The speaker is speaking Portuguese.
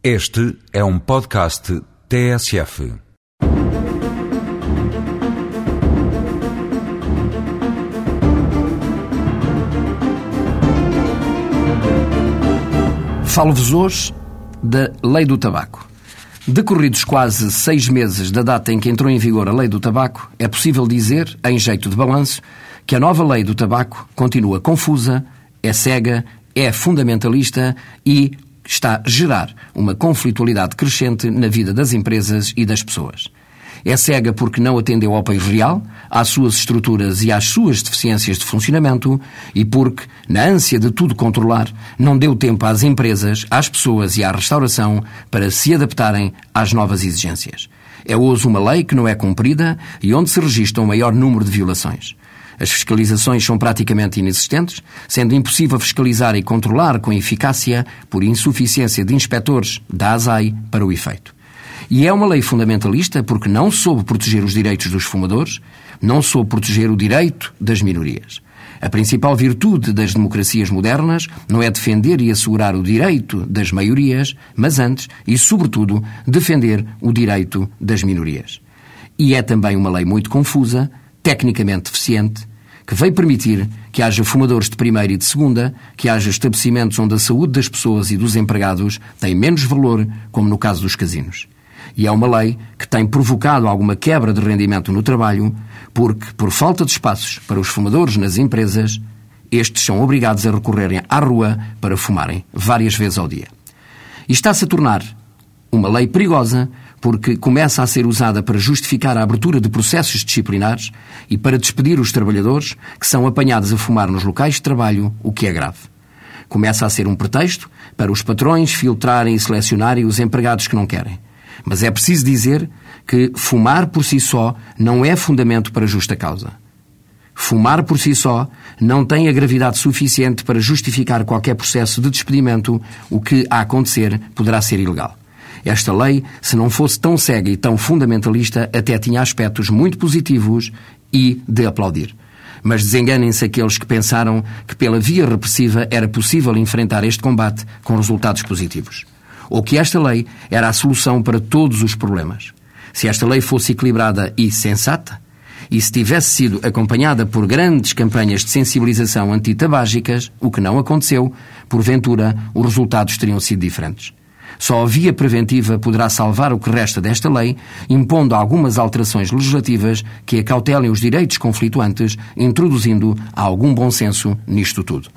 Este é um podcast TSF. Falo-vos hoje da Lei do Tabaco. Decorridos quase seis meses da data em que entrou em vigor a Lei do Tabaco, é possível dizer, em jeito de balanço, que a nova Lei do Tabaco continua confusa, é cega, é fundamentalista e está a gerar uma conflitualidade crescente na vida das empresas e das pessoas. É cega porque não atendeu ao país real, às suas estruturas e às suas deficiências de funcionamento e porque, na ânsia de tudo controlar, não deu tempo às empresas, às pessoas e à restauração para se adaptarem às novas exigências. É hoje uma lei que não é cumprida e onde se registra um maior número de violações. As fiscalizações são praticamente inexistentes, sendo impossível fiscalizar e controlar com eficácia por insuficiência de inspectores da ASAI para o efeito. E é uma lei fundamentalista porque não soube proteger os direitos dos fumadores, não soube proteger o direito das minorias. A principal virtude das democracias modernas não é defender e assegurar o direito das maiorias, mas antes e, sobretudo, defender o direito das minorias. E é também uma lei muito confusa, tecnicamente deficiente, que veio permitir que haja fumadores de primeira e de segunda, que haja estabelecimentos onde a saúde das pessoas e dos empregados tem menos valor, como no caso dos casinos. E é uma lei que tem provocado alguma quebra de rendimento no trabalho, porque, por falta de espaços para os fumadores nas empresas, estes são obrigados a recorrerem à rua para fumarem várias vezes ao dia. E está-se a tornar uma lei perigosa porque começa a ser usada para justificar a abertura de processos disciplinares e para despedir os trabalhadores que são apanhados a fumar nos locais de trabalho, o que é grave. Começa a ser um pretexto para os patrões filtrarem e selecionarem os empregados que não querem. Mas é preciso dizer que fumar por si só não é fundamento para justa causa. Fumar por si só não tem a gravidade suficiente para justificar qualquer processo de despedimento, o que, a acontecer, poderá ser ilegal. Esta lei, se não fosse tão cega e tão fundamentalista, até tinha aspectos muito positivos e de aplaudir. Mas desenganem-se aqueles que pensaram que pela via repressiva era possível enfrentar este combate com resultados positivos. Ou que esta lei era a solução para todos os problemas. Se esta lei fosse equilibrada e sensata, e se tivesse sido acompanhada por grandes campanhas de sensibilização antitabágicas, o que não aconteceu, porventura os resultados teriam sido diferentes. Só a via preventiva poderá salvar o que resta desta lei, impondo algumas alterações legislativas que acautelem os direitos conflituantes, introduzindo algum bom senso nisto tudo.